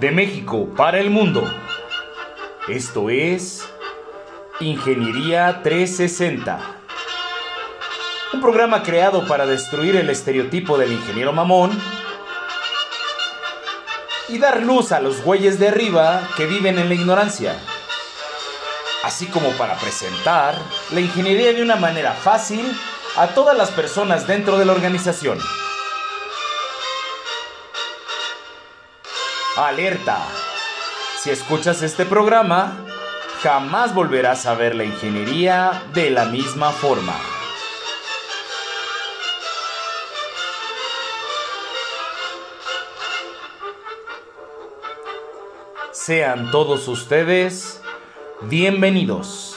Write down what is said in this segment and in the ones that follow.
de México para el mundo. Esto es Ingeniería 360. Un programa creado para destruir el estereotipo del ingeniero mamón y dar luz a los güeyes de arriba que viven en la ignorancia. Así como para presentar la ingeniería de una manera fácil a todas las personas dentro de la organización. Alerta. Si escuchas este programa, jamás volverás a ver la ingeniería de la misma forma. Sean todos ustedes bienvenidos.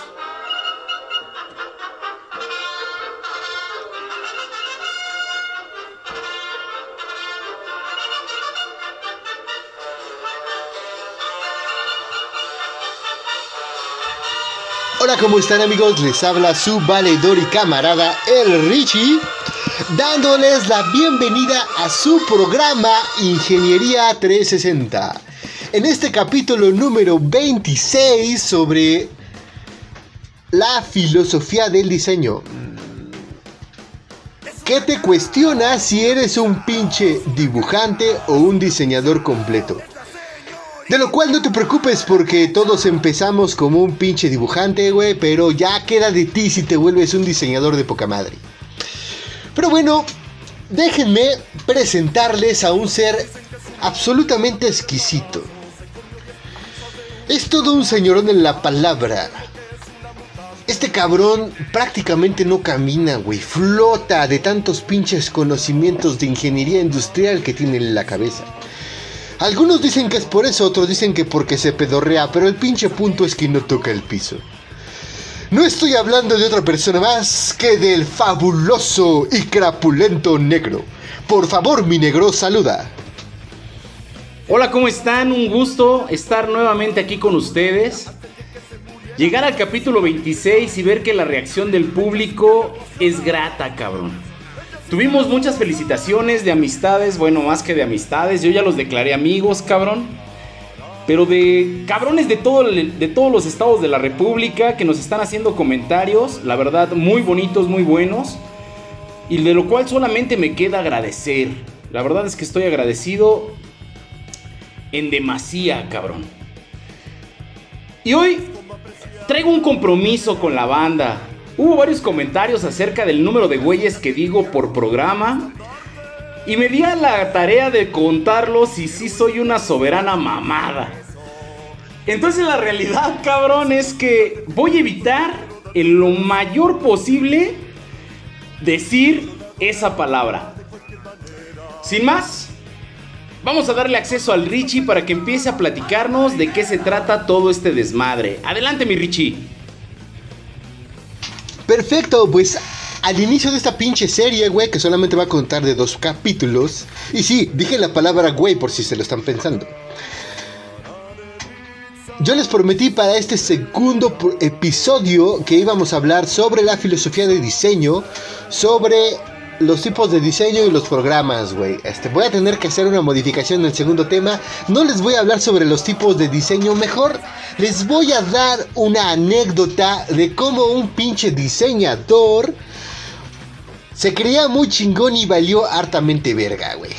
Hola, ¿cómo están amigos? Les habla su valedor y camarada el Richie, dándoles la bienvenida a su programa Ingeniería 360. En este capítulo número 26 sobre la filosofía del diseño. ¿Qué te cuestiona si eres un pinche dibujante o un diseñador completo? De lo cual no te preocupes porque todos empezamos como un pinche dibujante, güey, pero ya queda de ti si te vuelves un diseñador de poca madre. Pero bueno, déjenme presentarles a un ser absolutamente exquisito. Es todo un señorón en la palabra. Este cabrón prácticamente no camina, güey. Flota de tantos pinches conocimientos de ingeniería industrial que tiene en la cabeza. Algunos dicen que es por eso, otros dicen que porque se pedorrea, pero el pinche punto es que no toca el piso. No estoy hablando de otra persona más que del fabuloso y crapulento negro. Por favor, mi negro, saluda. Hola, ¿cómo están? Un gusto estar nuevamente aquí con ustedes. Llegar al capítulo 26 y ver que la reacción del público es grata, cabrón. Tuvimos muchas felicitaciones de amistades, bueno, más que de amistades. Yo ya los declaré amigos, cabrón. Pero de cabrones de, todo, de todos los estados de la República que nos están haciendo comentarios, la verdad, muy bonitos, muy buenos. Y de lo cual solamente me queda agradecer. La verdad es que estoy agradecido en demasía, cabrón. Y hoy traigo un compromiso con la banda. Hubo varios comentarios acerca del número de güeyes que digo por programa. Y me di a la tarea de contarlos y sí soy una soberana mamada. Entonces la realidad, cabrón, es que voy a evitar en lo mayor posible decir esa palabra. Sin más, vamos a darle acceso al Richie para que empiece a platicarnos de qué se trata todo este desmadre. Adelante, mi Richie. Perfecto, pues al inicio de esta pinche serie, güey, que solamente va a contar de dos capítulos. Y sí, dije la palabra güey por si se lo están pensando. Yo les prometí para este segundo episodio que íbamos a hablar sobre la filosofía de diseño, sobre los tipos de diseño y los programas, güey. Este, voy a tener que hacer una modificación en el segundo tema. No les voy a hablar sobre los tipos de diseño, mejor les voy a dar una anécdota de cómo un pinche diseñador se creía muy chingón y valió hartamente verga, güey.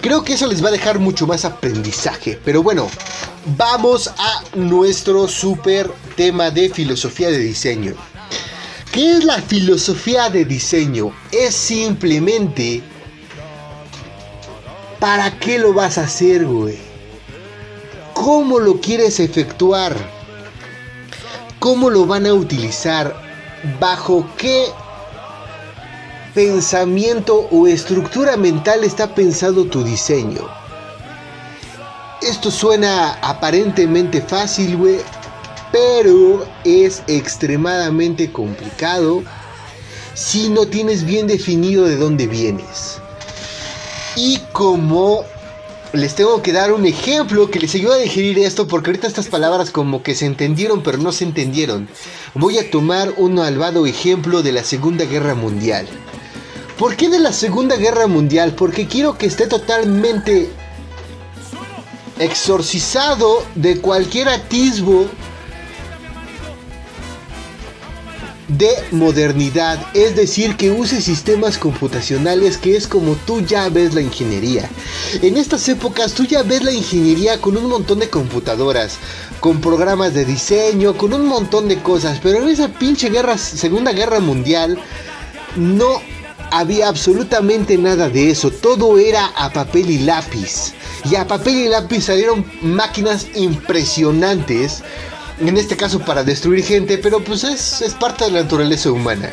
Creo que eso les va a dejar mucho más aprendizaje. Pero bueno, vamos a nuestro super tema de filosofía de diseño. ¿Qué es la filosofía de diseño? Es simplemente... ¿Para qué lo vas a hacer, güey? ¿Cómo lo quieres efectuar? ¿Cómo lo van a utilizar? ¿Bajo qué pensamiento o estructura mental está pensado tu diseño? Esto suena aparentemente fácil, güey, pero es extremadamente complicado si no tienes bien definido de dónde vienes. Y como les tengo que dar un ejemplo que les ayuda a digerir esto, porque ahorita estas palabras como que se entendieron pero no se entendieron. Voy a tomar un malvado ejemplo de la Segunda Guerra Mundial. ¿Por qué de la Segunda Guerra Mundial? Porque quiero que esté totalmente exorcizado de cualquier atisbo de modernidad, es decir, que use sistemas computacionales, que es como tú ya ves la ingeniería. En estas épocas tú ya ves la ingeniería con un montón de computadoras, con programas de diseño, con un montón de cosas, pero en esa pinche guerra, Segunda Guerra Mundial, no había absolutamente nada de eso, todo era a papel y lápiz. Y a papel y lápiz salieron máquinas impresionantes en este caso para destruir gente, pero pues es, parte de la naturaleza humana.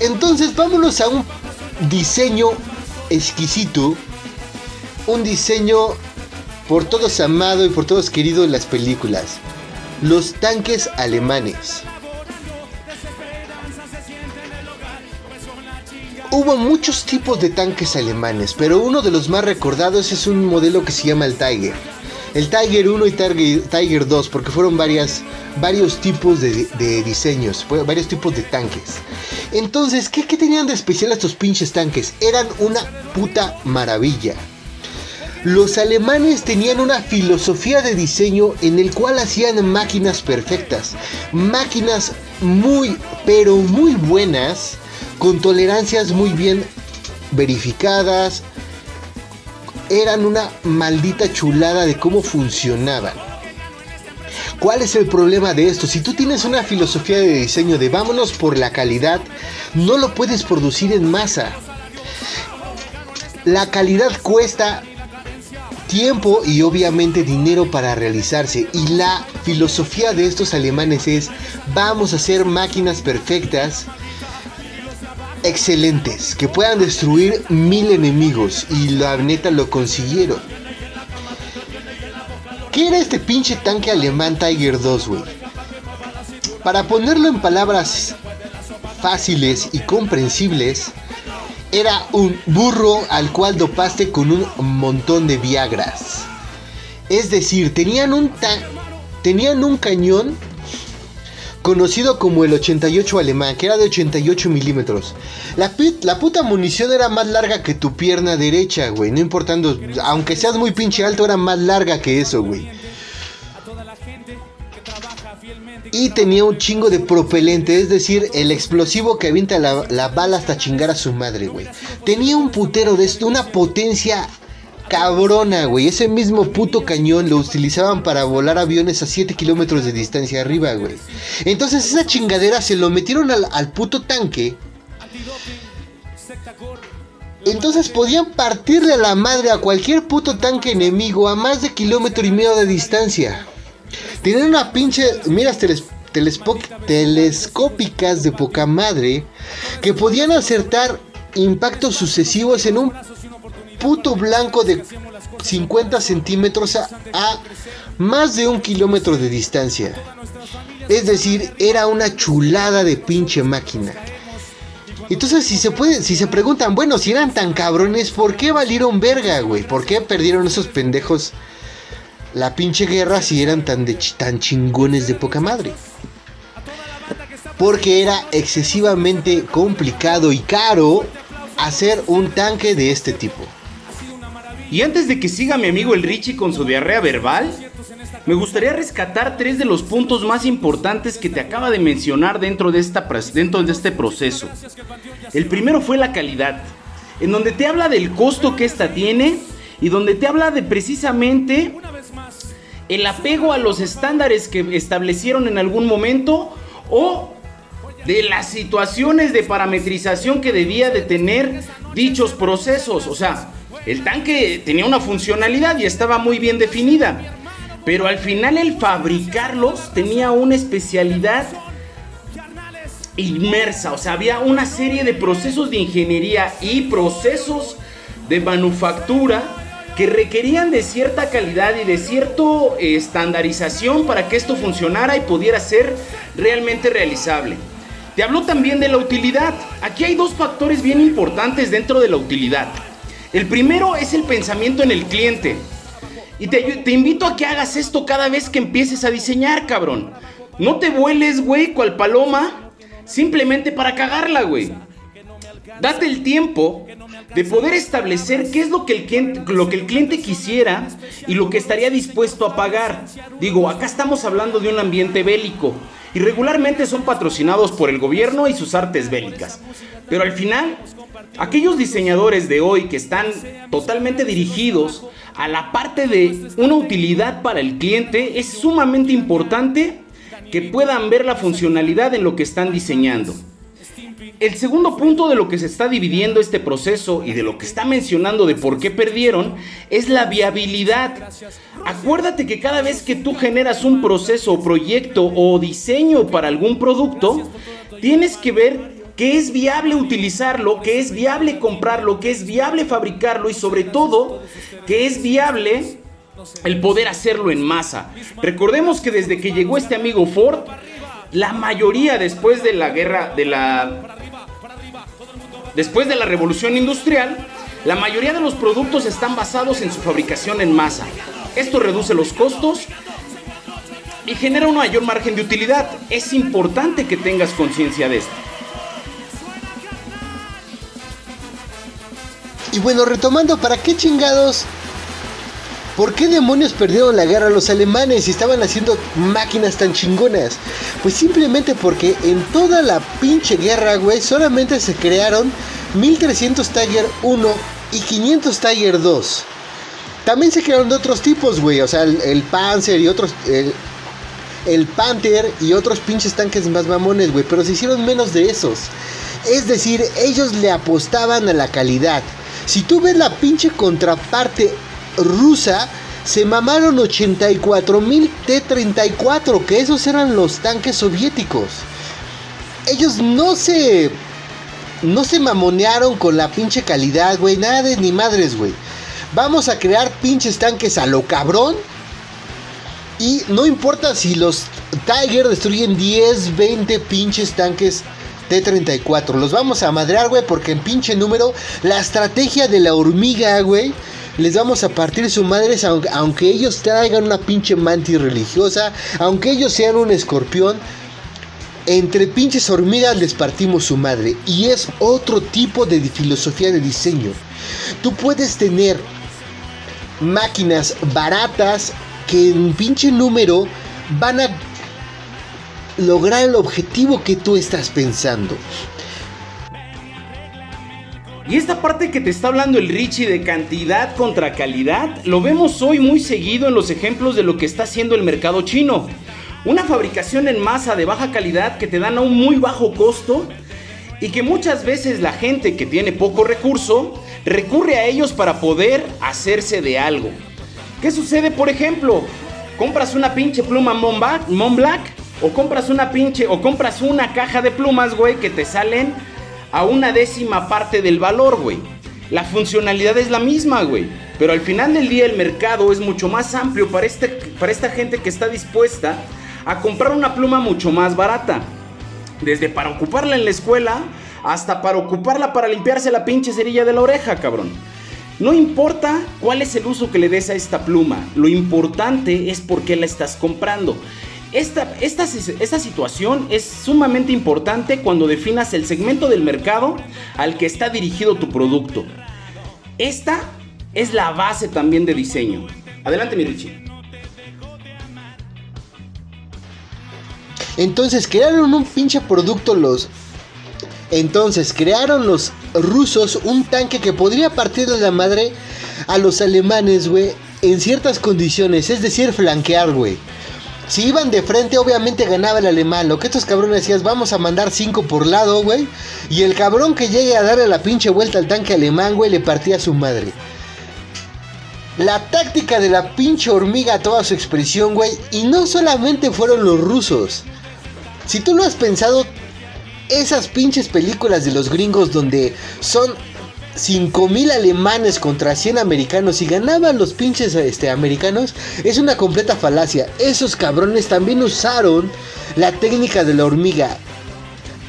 Entonces vámonos a un diseño exquisito, un diseño por todos amado y por todos querido en las películas, los tanques alemanes. Hubo muchos tipos de tanques alemanes, pero uno de los más recordados es un modelo que se llama el Tiger el Tiger 1 y Tiger, 2, porque fueron varios tipos de, diseños, varios tipos de tanques. Entonces, ¿qué, ¿qué tenían de especial estos pinches tanques? Eran una puta maravilla. Los alemanes tenían una filosofía de diseño en el cual hacían máquinas perfectas, máquinas muy, pero muy buenas, con tolerancias muy bien verificadas, eran una maldita chulada de cómo funcionaban. ¿Cuál es el problema de esto? Si tú tienes una filosofía de diseño de vámonos por la calidad, no lo puedes producir en masa. La calidad cuesta tiempo y obviamente dinero para realizarse. Y la filosofía de estos alemanes es vamos a hacer máquinas perfectas excelentes, que puedan destruir mil enemigos. Y la neta lo consiguieron. ¿Qué era este pinche tanque alemán Tiger 2, güey? Para ponerlo en palabras fáciles y comprensibles, era un burro al cual dopaste con un montón de Viagras. Es decir, tenían un, tenían un cañón conocido como el 88 alemán, que era de 88 milímetros. La, la puta munición era más larga que tu pierna derecha, güey. No importando, aunque seas muy pinche alto, era más larga que eso, güey. Y tenía un chingo de propelente, es decir, el explosivo que avienta la, la bala hasta chingar a su madre, güey. Tenía un putero de esto, una potencia cabrona, güey. Ese mismo puto cañón lo utilizaban para volar aviones a 7 kilómetros de distancia arriba, güey. Entonces esa chingadera se lo metieron al, puto tanque. Entonces podían partirle a la madre a cualquier puto tanque enemigo a más de kilómetro y medio de distancia. Tienen una pinche miras telescópicas de poca madre que podían acertar impactos sucesivos en un puto blanco de 50 centímetros a, más de un kilómetro de distancia. Es decir, era una chulada de pinche máquina. Entonces, si se puede, si se preguntan, bueno, si eran tan cabrones, ¿por qué valieron verga, güey? ¿Por qué perdieron esos pendejos la pinche guerra si eran tan, de, tan chingones de poca madre? Porque era excesivamente complicado y caro hacer un tanque de este tipo. Y antes de que siga mi amigo el Richie con su diarrea verbal, me gustaría rescatar tres de los puntos más importantes que te acaba de mencionar dentro de, esta, dentro de este proceso. El primero fue la calidad, en donde te habla del costo que esta tiene y donde te habla de precisamente el apego a los estándares que establecieron en algún momento o de las situaciones de parametrización que debía de tener dichos procesos. O sea, el tanque tenía una funcionalidad y estaba muy bien definida. Pero al final el fabricarlos tenía una especialidad inmersa. O sea, había una serie de procesos de ingeniería y procesos de manufactura que requerían de cierta calidad y de cierta estandarización para que esto funcionara y pudiera ser realmente realizable. Te habló también de la utilidad. Aquí hay dos factores bien importantes dentro de la utilidad. El primero es el pensamiento en el cliente. Y te, invito a que hagas esto cada vez que empieces a diseñar, cabrón. No te vueles, güey, cual paloma, simplemente para cagarla, güey. Date el tiempo de poder establecer qué es lo que, el cliente, lo que el cliente quisiera y lo que estaría dispuesto a pagar. Digo, acá estamos hablando de un ambiente bélico y regularmente son patrocinados por el gobierno y sus artes bélicas. Pero al final, aquellos diseñadores de hoy que están totalmente dirigidos a la parte de una utilidad para el cliente, es sumamente importante que puedan ver la funcionalidad en lo que están diseñando. El segundo punto de lo que se está dividiendo este proceso y de lo que está mencionando de por qué perdieron es la viabilidad. Acuérdate que cada vez que tú generas un proceso, proyecto o diseño para algún producto, tienes que ver que es viable utilizarlo, que es viable comprarlo, que es viable fabricarlo y sobre todo que es viable el poder hacerlo en masa. Recordemos que desde que llegó este amigo Ford, la mayoría después de la guerra de la después de la revolución industrial, la mayoría de los productos están basados en su fabricación en masa. Esto reduce los costos y genera un mayor margen de utilidad. Es importante que tengas conciencia de esto. Y bueno, retomando, ¿para qué chingados? ¿Por qué demonios perdieron la guerra los alemanes y estaban haciendo máquinas tan chingonas? Pues simplemente porque en toda la pinche guerra, güey, solamente se crearon 1300 Tiger 1 y 500 Tiger 2. También se crearon de otros tipos, güey, o sea, el, Panzer y otros... El, el Panther y otros pinches tanques más mamones, güey, pero se hicieron menos de esos. Es decir, ellos le apostaban a la calidad. Si tú ves la pinche contraparte rusa, se mamaron 84 mil T-34, que esos eran los tanques soviéticos. Ellos no se... No se mamonearon con la pinche calidad, güey. Nada de ni madres, güey. Vamos a crear pinches tanques a lo cabrón. Y no importa si los Tiger destruyen 10, 20 pinches tanques T-34. Los vamos a madrear, güey, porque en pinche número, la estrategia de la hormiga, güey, les vamos a partir su madre, aunque, ellos traigan una pinche mantis religiosa, aunque ellos sean un escorpión. Entre pinches hormigas les partimos su madre. Y es otro tipo de filosofía de diseño. Tú puedes tener máquinas baratas que en pinche número van a lograr el objetivo que tú estás pensando. Y esta parte que te está hablando el Richie de cantidad contra calidad, lo vemos hoy muy seguido en los ejemplos de lo que está haciendo el mercado chino. Una fabricación en masa de baja calidad que te dan a un muy bajo costo y que muchas veces la gente que tiene poco recurso recurre a ellos para poder hacerse de algo. ¿Qué sucede, por ejemplo? Compras una pinche pluma Montblanc o compras una pinche o compras una caja de plumas, güey, que te salen a una décima parte del valor, güey. La funcionalidad es la misma, güey. Pero al final del día el mercado es mucho más amplio para, este, para esta gente que está dispuesta a comprar una pluma mucho más barata. Desde para ocuparla en la escuela hasta para ocuparla para limpiarse la pinche cerilla de la oreja, cabrón. No importa cuál es el uso que le des a esta pluma, lo importante es por qué la estás comprando. Esta, esta, situación es sumamente importante cuando definas el segmento del mercado al que está dirigido tu producto. Esta es la base también de diseño. Adelante, mi Richie. Entonces crearon un pinche producto los... Entonces crearon los rusos un tanque que podría partir de la madre a los alemanes, güey, en ciertas condiciones, es decir, flanquear, güey. Si iban de frente, obviamente ganaba el alemán. Lo que estos cabrones decías, vamos a mandar cinco por lado, güey. Y el cabrón que llegue a darle la pinche vuelta al tanque alemán, güey, le partía a su madre. La táctica de la pinche hormiga, toda su expresión, güey. Y no solamente fueron los rusos. Si tú lo has pensado, esas pinches películas de los gringos donde son 5000 alemanes contra 100 americanos y ganaban los pinches este, americanos, es una completa falacia. Esos cabrones también usaron la técnica de la hormiga.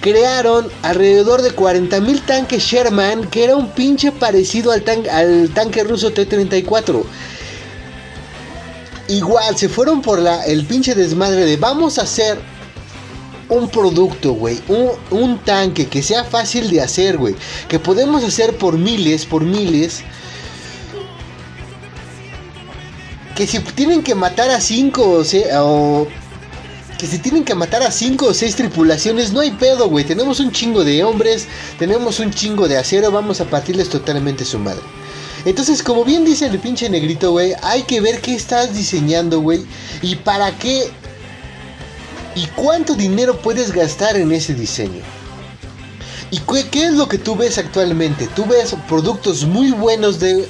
Crearon alrededor de 40.000 tanques Sherman, que era un pinche parecido al, al tanque ruso T-34. Igual, se fueron por la, el pinche desmadre de vamos a hacer un producto, güey, un, un, tanque que sea fácil de hacer, güey, que podemos hacer por miles, por miles, que si tienen que matar a cinco o, sea, o que si tienen que matar a cinco o seis tripulaciones, no hay pedo, güey. Tenemos un chingo de hombres, tenemos un chingo de acero, vamos a partirles totalmente su madre. Entonces, como bien dice el pinche negrito, güey, hay que ver qué estás diseñando, güey, y para qué y cuánto dinero puedes gastar en ese diseño. ¿Y qué, es lo que tú ves actualmente? Tú ves productos muy buenos de,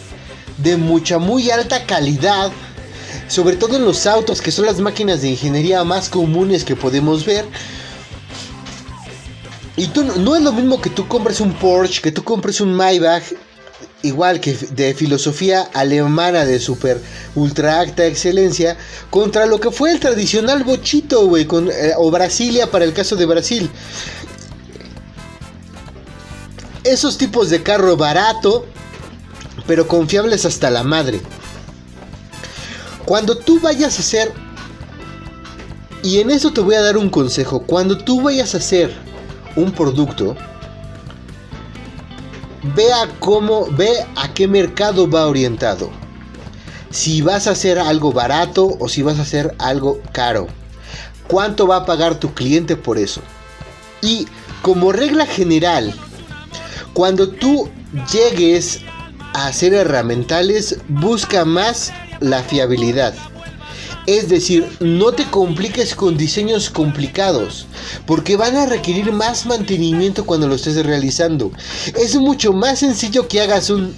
de mucha, muy alta calidad sobre todo en los autos, que son las máquinas de ingeniería más comunes que podemos ver. Y tú no es lo mismo que tú compres un Porsche, que tú compres un Maybach, igual que de filosofía alemana de super ultra acta excelencia, contra lo que fue el tradicional bochito, güey, eh, o Brasilia para el caso de Brasil. Esos tipos de carro barato, pero confiables hasta la madre. Cuando tú vayas a hacer, y en eso te voy a dar un consejo, cuando tú vayas a hacer un producto, vea cómo, ve a qué mercado va orientado. Si vas a hacer algo barato o si vas a hacer algo caro. ¿Cuánto va a pagar tu cliente por eso? Y como regla general, cuando tú llegues a hacer herramientales, busca más la fiabilidad. Es decir, no te compliques con diseños complicados, porque van a requerir más mantenimiento cuando lo estés realizando. Es mucho más sencillo que hagas un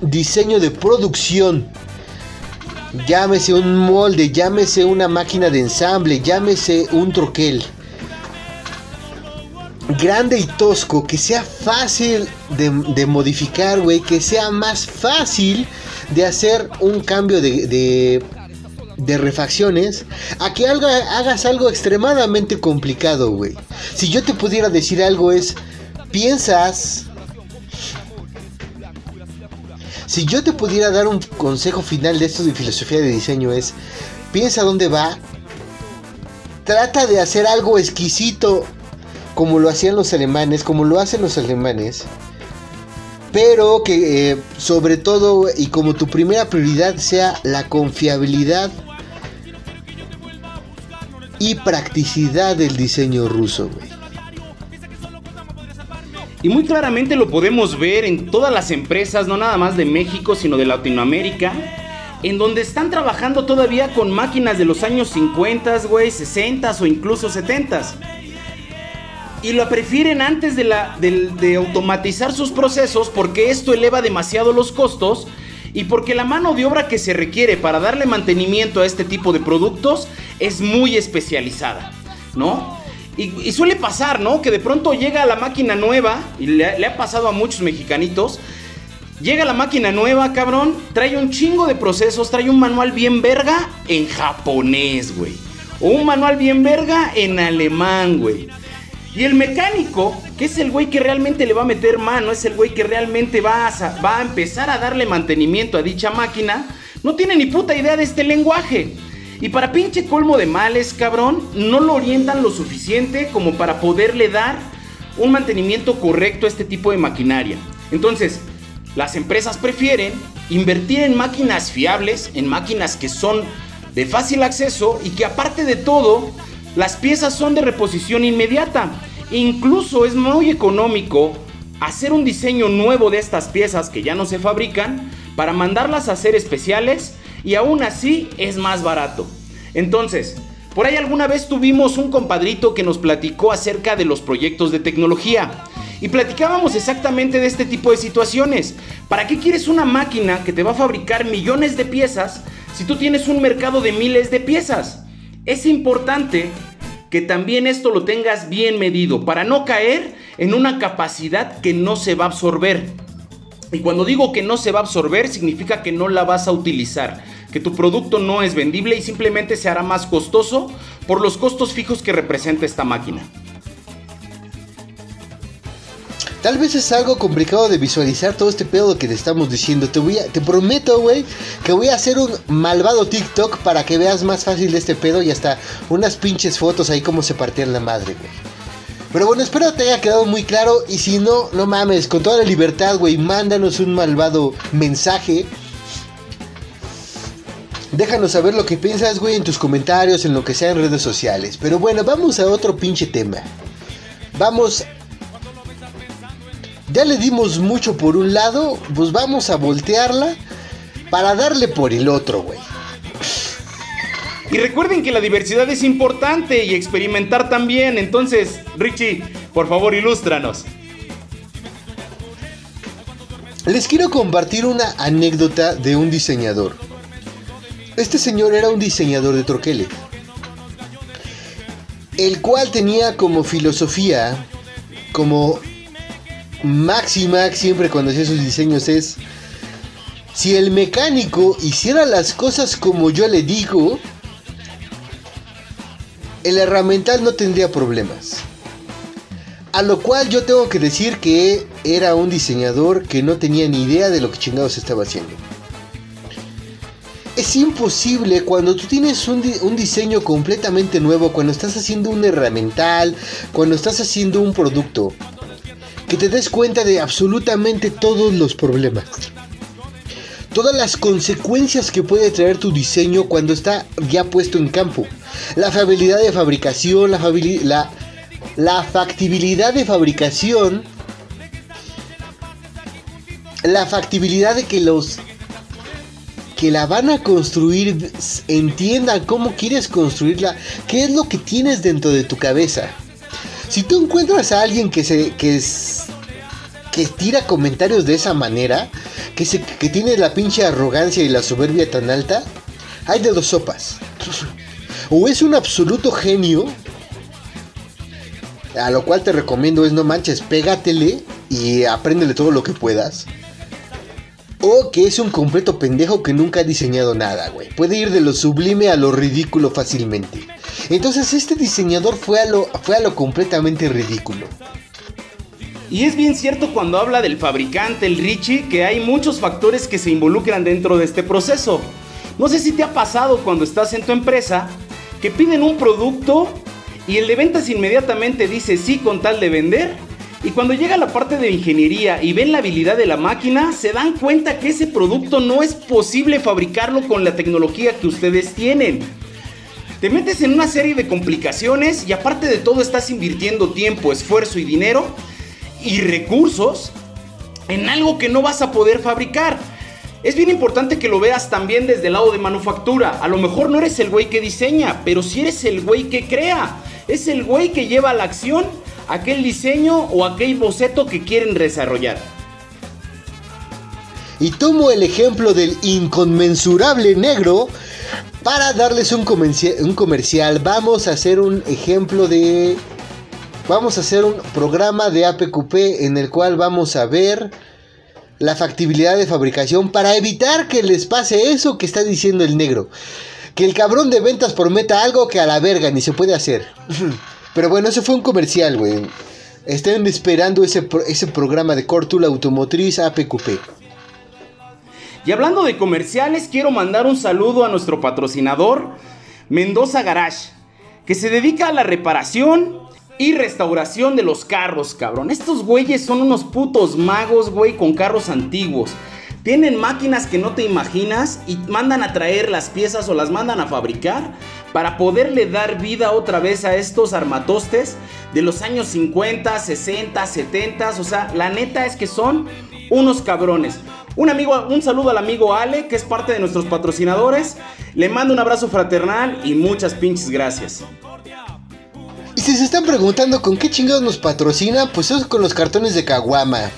diseño de producción. Llámese un molde, llámese una máquina de ensamble, llámese un troquel. Grande y tosco, que sea fácil de, modificar, güey, que sea más fácil de hacer un cambio de, de, refacciones a que hagas algo extremadamente complicado, güey. Si yo te pudiera decir algo es, piensas... Si yo te pudiera dar un consejo final de esto de filosofía de diseño es, piensa dónde va, trata de hacer algo exquisito como lo hacían los alemanes, como lo hacen los alemanes pero que eh, sobre todo y como tu primera prioridad sea la confiabilidad y practicidad del diseño ruso, Y muy claramente lo podemos ver en todas las empresas, no nada más de México, sino de Latinoamérica, en donde están trabajando todavía con máquinas de los años 50, güey, 60 o incluso 70 y lo prefieren antes de, la, de, automatizar sus procesos porque esto eleva demasiado los costos y porque la mano de obra que se requiere para darle mantenimiento a este tipo de productos es muy especializada, ¿no? Y, suele pasar, ¿no? Que de pronto llega la máquina nueva, y le, le, ha pasado a muchos mexicanitos, llega la máquina nueva, cabrón, trae un chingo de procesos, trae un manual bien verga en japonés, güey. O un manual bien verga en alemán, güey. Y el mecánico, que es el güey que realmente le va a meter mano, es el güey que realmente va a, va a empezar a darle mantenimiento a dicha máquina, no tiene ni puta idea de este lenguaje. Y para pinche colmo de males, cabrón, no lo orientan lo suficiente como para poderle dar un mantenimiento correcto a este tipo de maquinaria. Entonces, las empresas prefieren invertir en máquinas fiables, en máquinas que son de fácil acceso y que aparte de todo las piezas son de reposición inmediata. Incluso es muy económico hacer un diseño nuevo de estas piezas que ya no se fabrican para mandarlas a hacer especiales y aún así es más barato. Entonces, por ahí alguna vez tuvimos un compadrito que nos platicó acerca de los proyectos de tecnología y platicábamos exactamente de este tipo de situaciones. ¿Para qué quieres una máquina que te va a fabricar millones de piezas si tú tienes un mercado de miles de piezas? Es importante que también esto lo tengas bien medido para no caer en una capacidad que no se va a absorber. Y cuando digo que no se va a absorber, significa que no la vas a utilizar, que tu producto no es vendible y simplemente se hará más costoso por los costos fijos que representa esta máquina. Tal vez es algo complicado de visualizar todo este pedo que te estamos diciendo. Te, voy a, te prometo, güey, que voy a hacer un malvado TikTok para que veas más fácil este pedo y hasta unas pinches fotos ahí como se partían la madre, güey. Pero bueno, espero te haya quedado muy claro. Y si no, no mames, con toda la libertad, güey, mándanos un malvado mensaje. Déjanos saber lo que piensas, güey, en tus comentarios, en lo que sea en redes sociales. Pero bueno, vamos a otro pinche tema. Vamos ya le dimos mucho por un lado, pues vamos a voltearla para darle por el otro, güey. Y recuerden que la diversidad es importante y experimentar también. Entonces, Richie, por favor, ilústranos. Les quiero compartir una anécdota de un diseñador. Este señor era un diseñador de troquele, el cual tenía como filosofía, como máxima siempre cuando hacía sus diseños es, si el mecánico hiciera las cosas como yo le digo, el herramental no tendría problemas. A lo cual yo tengo que decir que era un diseñador que no tenía ni idea de lo que chingados estaba haciendo. Es imposible cuando tú tienes un, un, diseño completamente nuevo, cuando estás haciendo un herramental, cuando estás haciendo un producto, que te des cuenta de absolutamente todos los problemas. Todas las consecuencias que puede traer tu diseño cuando está ya puesto en campo. La fiabilidad de fabricación, la, la, la factibilidad de fabricación, la factibilidad de que los que la van a construir entiendan cómo quieres construirla, qué es lo que tienes dentro de tu cabeza. Si tú encuentras a alguien que se que, que tira comentarios de esa manera, que, se, que tiene la pinche arrogancia y la soberbia tan alta, hay de dos sopas. O es un absoluto genio, a lo cual te recomiendo es no manches, pégatele y apréndele todo lo que puedas. O que es un completo pendejo que nunca ha diseñado nada, güey. Puede ir de lo sublime a lo ridículo fácilmente. Entonces este diseñador fue a lo, fue a lo completamente ridículo. Y es bien cierto cuando habla del fabricante, el Richie, que hay muchos factores que se involucran dentro de este proceso. No sé si te ha pasado cuando estás en tu empresa que piden un producto y el de ventas inmediatamente dice sí con tal de vender. Y cuando llega la parte de ingeniería y ven la habilidad de la máquina, se dan cuenta que ese producto no es posible fabricarlo con la tecnología que ustedes tienen. Te metes en una serie de complicaciones y aparte de todo estás invirtiendo tiempo, esfuerzo y dinero y recursos en algo que no vas a poder fabricar. Es bien importante que lo veas también desde el lado de manufactura. A lo mejor no eres el güey que diseña, pero si eres el güey que crea. Es el güey que lleva a la acción aquel diseño o aquel boceto que quieren desarrollar. Y tomo el ejemplo del inconmensurable negro para darles un, un comercial. Vamos a hacer un ejemplo de vamos a hacer un programa de APQP en el cual vamos a ver la factibilidad de fabricación para evitar que les pase eso que está diciendo el negro. Que el cabrón de ventas prometa algo que a la verga ni se puede hacer. Pero bueno, eso fue un comercial, güey. Estén esperando ese, ese programa de Cortula Automotriz APQP. Y hablando de comerciales, quiero mandar un saludo a nuestro patrocinador, Mendoza Garage, que se dedica a la reparación y restauración de los carros, cabrón. Estos güeyes son unos putos magos, güey, con carros antiguos. Tienen máquinas que no te imaginas y mandan a traer las piezas o las mandan a fabricar para poderle dar vida otra vez a estos armatostes de los años 50, 60, 70. O sea, la neta es que son unos cabrones. Un amigo, un saludo al amigo Ale, que es parte de nuestros patrocinadores. Le mando un abrazo fraternal y muchas pinches gracias. Y si se están preguntando con qué chingados nos patrocina, pues es con los cartones de Caguama.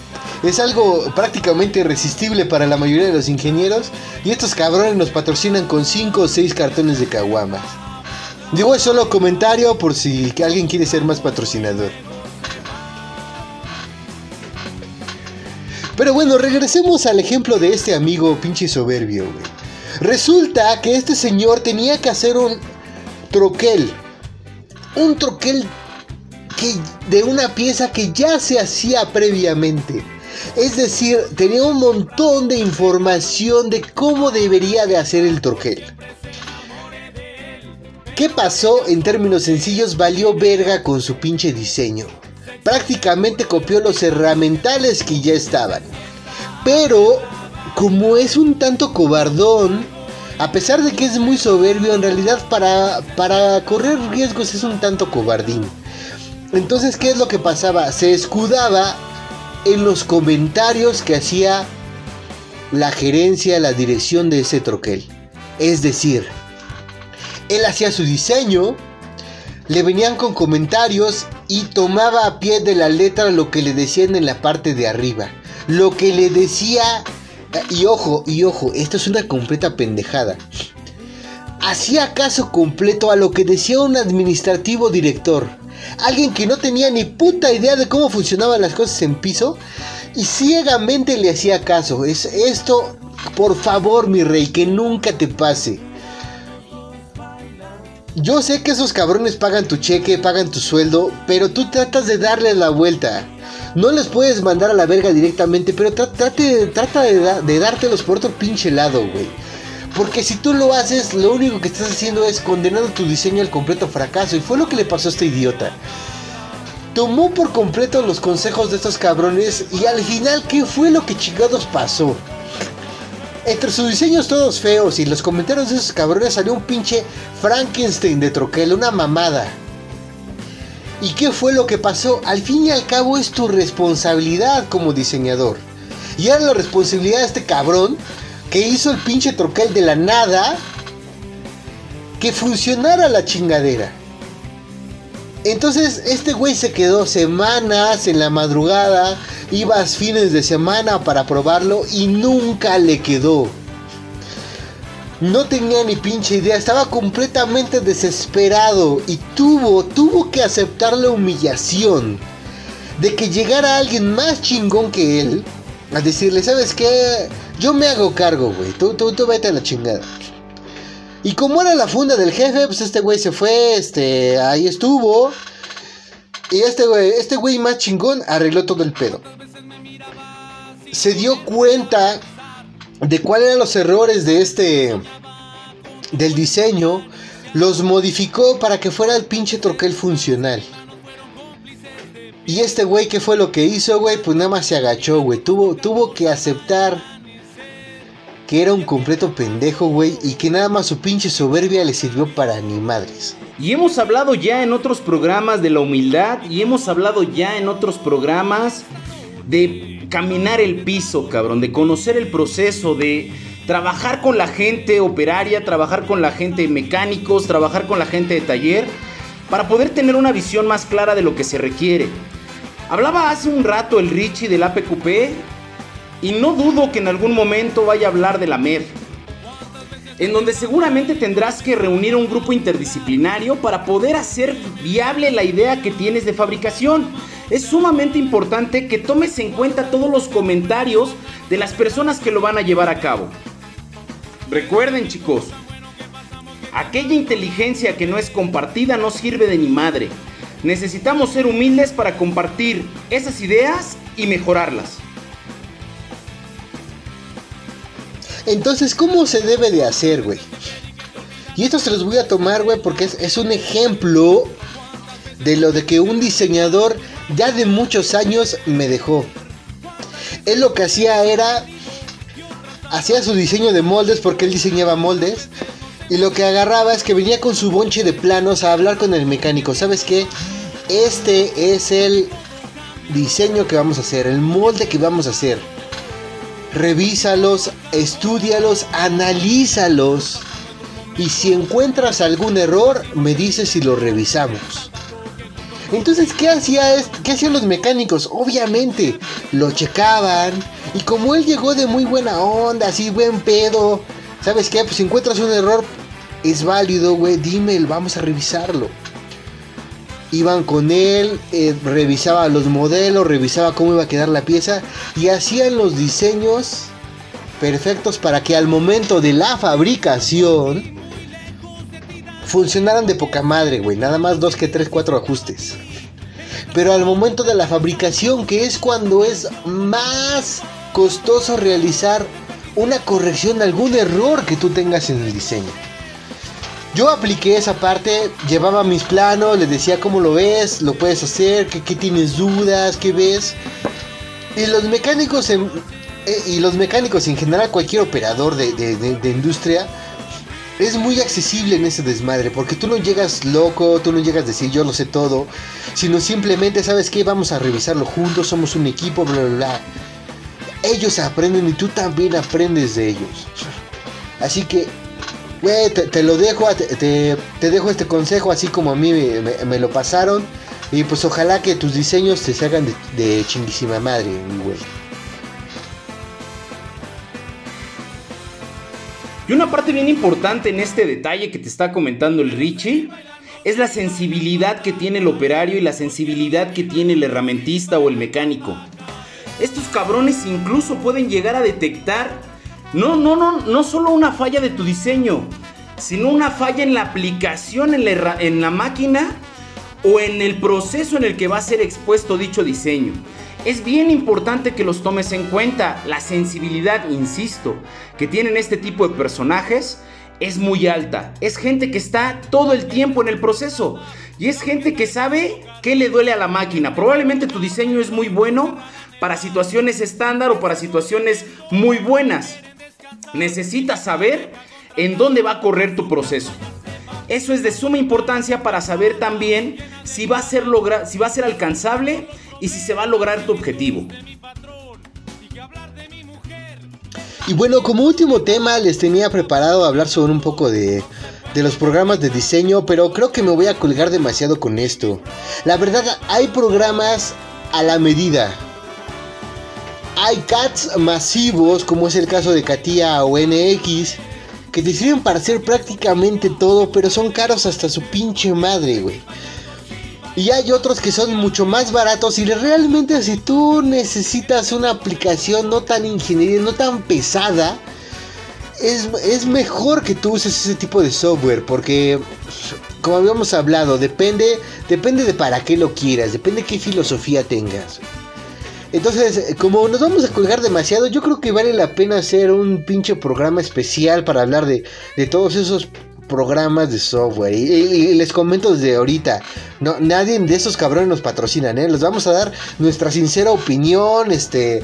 Es algo prácticamente irresistible para la mayoría de los ingenieros. Y estos cabrones nos patrocinan con 5 o 6 cartones de Caguamas. Digo, es solo comentario por si alguien quiere ser más patrocinador. Pero bueno, regresemos al ejemplo de este amigo pinche soberbio, Resulta que este señor tenía que hacer un troquel un troquel que, de una pieza que ya se hacía previamente. Es decir, tenía un montón de información de cómo debería de hacer el troquel. ¿Qué pasó? En términos sencillos, valió verga con su pinche diseño. Prácticamente copió los herramientales que ya estaban. Pero, como es un tanto cobardón, a pesar de que es muy soberbio, en realidad para, para correr riesgos es un tanto cobardín. Entonces, ¿qué es lo que pasaba? Se escudaba en los comentarios que hacía la gerencia, la dirección de ese troquel. Es decir, él hacía su diseño, le venían con comentarios y tomaba a pie de la letra lo que le decían en la parte de arriba. Lo que le decía, y ojo, y ojo, esto es una completa pendejada. Hacía caso completo a lo que decía un administrativo director. Alguien que no tenía ni puta idea de cómo funcionaban las cosas en piso y ciegamente le hacía caso. Es esto, por favor, mi rey, que nunca te pase. Yo sé que esos cabrones pagan tu cheque, pagan tu sueldo, pero tú tratas de darle la vuelta. No les puedes mandar a la verga directamente, pero trata de, de dártelos por otro pinche lado, güey. Porque si tú lo haces, lo único que estás haciendo es condenando tu diseño al completo fracaso. Y fue lo que le pasó a este idiota. Tomó por completo los consejos de estos cabrones y al final, ¿qué fue lo que chingados pasó? Entre sus diseños todos feos y los comentarios de esos cabrones salió un pinche Frankenstein de troquel, una mamada. ¿Y qué fue lo que pasó? Al fin y al cabo es tu responsabilidad como diseñador. Y era la responsabilidad de este cabrón que hizo el pinche troquel de la nada que funcionara la chingadera. Entonces este güey se quedó semanas en la madrugada, ibas fines de semana para probarlo y nunca le quedó. No tenía ni pinche idea, estaba completamente desesperado y tuvo, tuvo que aceptar la humillación de que llegara alguien más chingón que él a decirle, ¿sabes qué? Yo me hago cargo, güey, tú, tú, tú vete a la chingada. Y como era la funda del jefe, pues este güey se fue, este, ahí estuvo. Y este güey, este güey más chingón arregló todo el pedo. Se dio cuenta de cuáles eran los errores de este, del diseño. Los modificó para que fuera el pinche troquel funcional. Y este güey, ¿qué fue lo que hizo, güey? Pues nada más se agachó, güey. Tuvo, tuvo que aceptar que era un completo pendejo, güey, y que nada más su pinche soberbia le sirvió para ni madres. Y hemos hablado ya en otros programas de la humildad, y hemos hablado ya en otros programas de caminar el piso, cabrón, de conocer el proceso, de trabajar con la gente operaria, trabajar con la gente mecánicos, trabajar con la gente de taller, para poder tener una visión más clara de lo que se requiere. Hablaba hace un rato el Richie del APQP y no dudo que en algún momento vaya a hablar de la MED, en donde seguramente tendrás que reunir un grupo interdisciplinario para poder hacer viable la idea que tienes de fabricación. Es sumamente importante que tomes en cuenta todos los comentarios de las personas que lo van a llevar a cabo. Recuerden chicos, aquella inteligencia que no es compartida no sirve de ni madre. Necesitamos ser humildes para compartir esas ideas y mejorarlas. Entonces, ¿cómo se debe de hacer, güey? Y esto se los voy a tomar, güey, porque es, un ejemplo de lo de que un diseñador ya de muchos años me dejó. Él lo que hacía era, hacía su diseño de moldes porque él diseñaba moldes. Y lo que agarraba es que venía con su bonche de planos a hablar con el mecánico. ¿Sabes qué? Este es el diseño que vamos a hacer, el molde que vamos a hacer revísalos, estudialos, analízalos. Y si encuentras algún error, me dices si lo revisamos. Entonces, ¿qué, hacía ¿qué hacían los mecánicos? Obviamente, lo checaban. Y como él llegó de muy buena onda, así buen pedo, ¿sabes qué? Pues si encuentras un error, es válido, güey, dime, vamos a revisarlo iban con él, eh, revisaba los modelos, revisaba cómo iba a quedar la pieza y hacían los diseños perfectos para que al momento de la fabricación funcionaran de poca madre, güey. Nada más dos que tres, cuatro ajustes. pero al momento de la fabricación, que es cuando es más costoso realizar una corrección algún error que tú tengas en el diseño. Yo apliqué esa parte, llevaba mis planos, le decía cómo lo ves, lo puedes hacer, qué, tienes dudas, qué ves. Y los mecánicos en, eh, y los mecánicos en general, cualquier operador de, de industria, es muy accesible en ese desmadre, porque tú no llegas loco, tú no llegas a decir yo lo sé todo, sino simplemente, ¿sabes qué? Vamos a revisarlo juntos, somos un equipo, bla, bla, bla. Ellos aprenden y tú también aprendes de ellos. Así que, güey, te, lo dejo, te, dejo este consejo así como a mí me, lo pasaron. Y pues ojalá que tus diseños te salgan de, de chinguísima madre, güey. Y una parte bien importante en este detalle que te está comentando el Richie es la sensibilidad que tiene el operario y la sensibilidad que tiene el herramientista o el mecánico. Estos cabrones incluso pueden llegar a detectar no, no, no, no solo una falla de tu diseño, sino una falla en la aplicación en la, máquina o en el proceso en el que va a ser expuesto dicho diseño. Es bien importante que los tomes en cuenta. La sensibilidad, insisto, que tienen este tipo de personajes es muy alta. Es gente que está todo el tiempo en el proceso. Y es gente que sabe qué le duele a la máquina. Probablemente tu diseño es muy bueno para situaciones estándar o para situaciones muy buenas. Necesitas saber en dónde va a correr tu proceso. Eso es de suma importancia para saber también si va a ser, si va a ser alcanzable y si se va a lograr tu objetivo. Y bueno, como último tema les tenía preparado hablar sobre un poco de, de los programas de diseño, pero creo que me voy a colgar demasiado con esto. La verdad, hay programas a la medida. Hay CATs masivos, como es el caso de CATIA o NX, que te sirven para hacer prácticamente todo, pero son caros hasta su pinche madre, güey. Y hay otros que son mucho más baratos y realmente si tú necesitas una aplicación no tan ingeniería, no tan pesada, es, mejor que tú uses ese tipo de software porque como habíamos hablado, depende, depende de para qué lo quieras, depende de qué filosofía tengas. Entonces, como nos vamos a colgar demasiado, yo creo que vale la pena hacer un pinche programa especial para hablar de, de todos esos programas de software. Y, les comento desde ahorita, no, nadie de esos cabrones nos patrocinan, ¿eh? Les vamos a dar nuestra sincera opinión, este...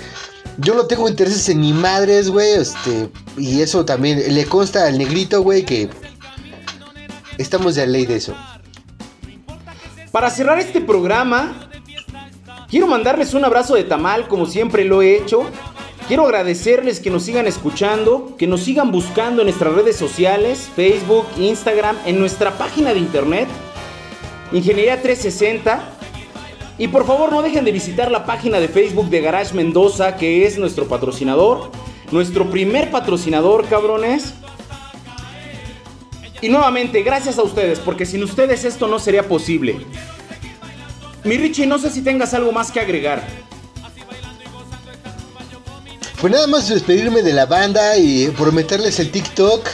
Yo no tengo intereses en ni madres, güey, este... Y eso también le consta al negrito, güey, que... Estamos de ley de eso. Para cerrar este programa, quiero mandarles un abrazo de tamal, como siempre lo he hecho. Quiero agradecerles que nos sigan escuchando, que nos sigan buscando en nuestras redes sociales, Facebook, Instagram, en nuestra página de internet, Ingeniería 360. Y por favor no dejen de visitar la página de Facebook de Garage Mendoza, que es nuestro patrocinador, nuestro primer patrocinador, cabrones. Y nuevamente, gracias a ustedes, porque sin ustedes esto no sería posible. Mi Richie, no sé si tengas algo más que agregar. Pues nada más despedirme de la banda y prometerles el TikTok.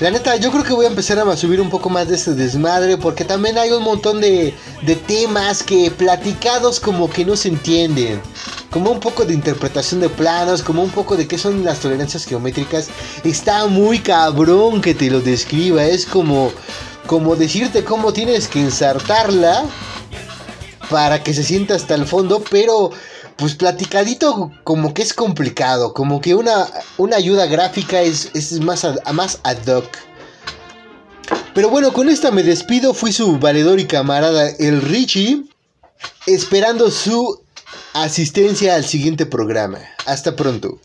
La neta, yo creo que voy a empezar a subir un poco más de este desmadre porque también hay un montón de, temas que platicados como que no se entienden. Como un poco de interpretación de planos, como un poco de qué son las tolerancias geométricas. Está muy cabrón que te lo describa. Es como, como decirte cómo tienes que ensartarla para que se sienta hasta el fondo, pero pues platicadito como que es complicado, como que una, una ayuda gráfica es, es más, más ad hoc. Pero bueno, con esta me despido, fui su valedor y camarada el Richie, esperando su asistencia al siguiente programa. Hasta pronto.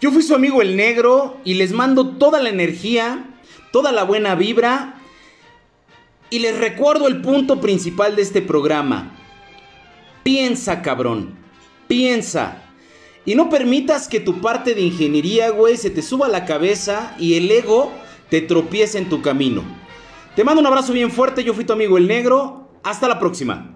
Yo fui su amigo el negro y les mando toda la energía, toda la buena vibra y les recuerdo el punto principal de este programa. Piensa, cabrón. Piensa. Y no permitas que tu parte de ingeniería, güey, se te suba a la cabeza y el ego te tropiece en tu camino. Te mando un abrazo bien fuerte, yo fui tu amigo el negro. Hasta la próxima.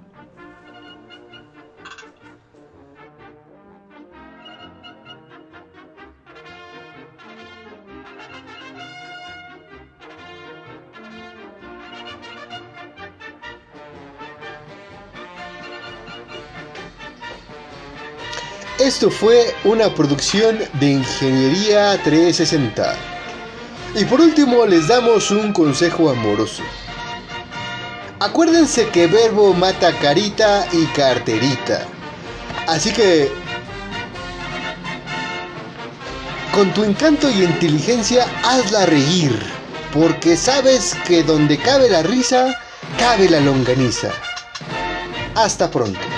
Esto fue una producción de Ingeniería 360. Y por último les damos un consejo amoroso. Acuérdense que verbo mata carita y carterita. Así que... Con tu encanto y inteligencia hazla reír. Porque sabes que donde cabe la risa, cabe la longaniza. Hasta pronto.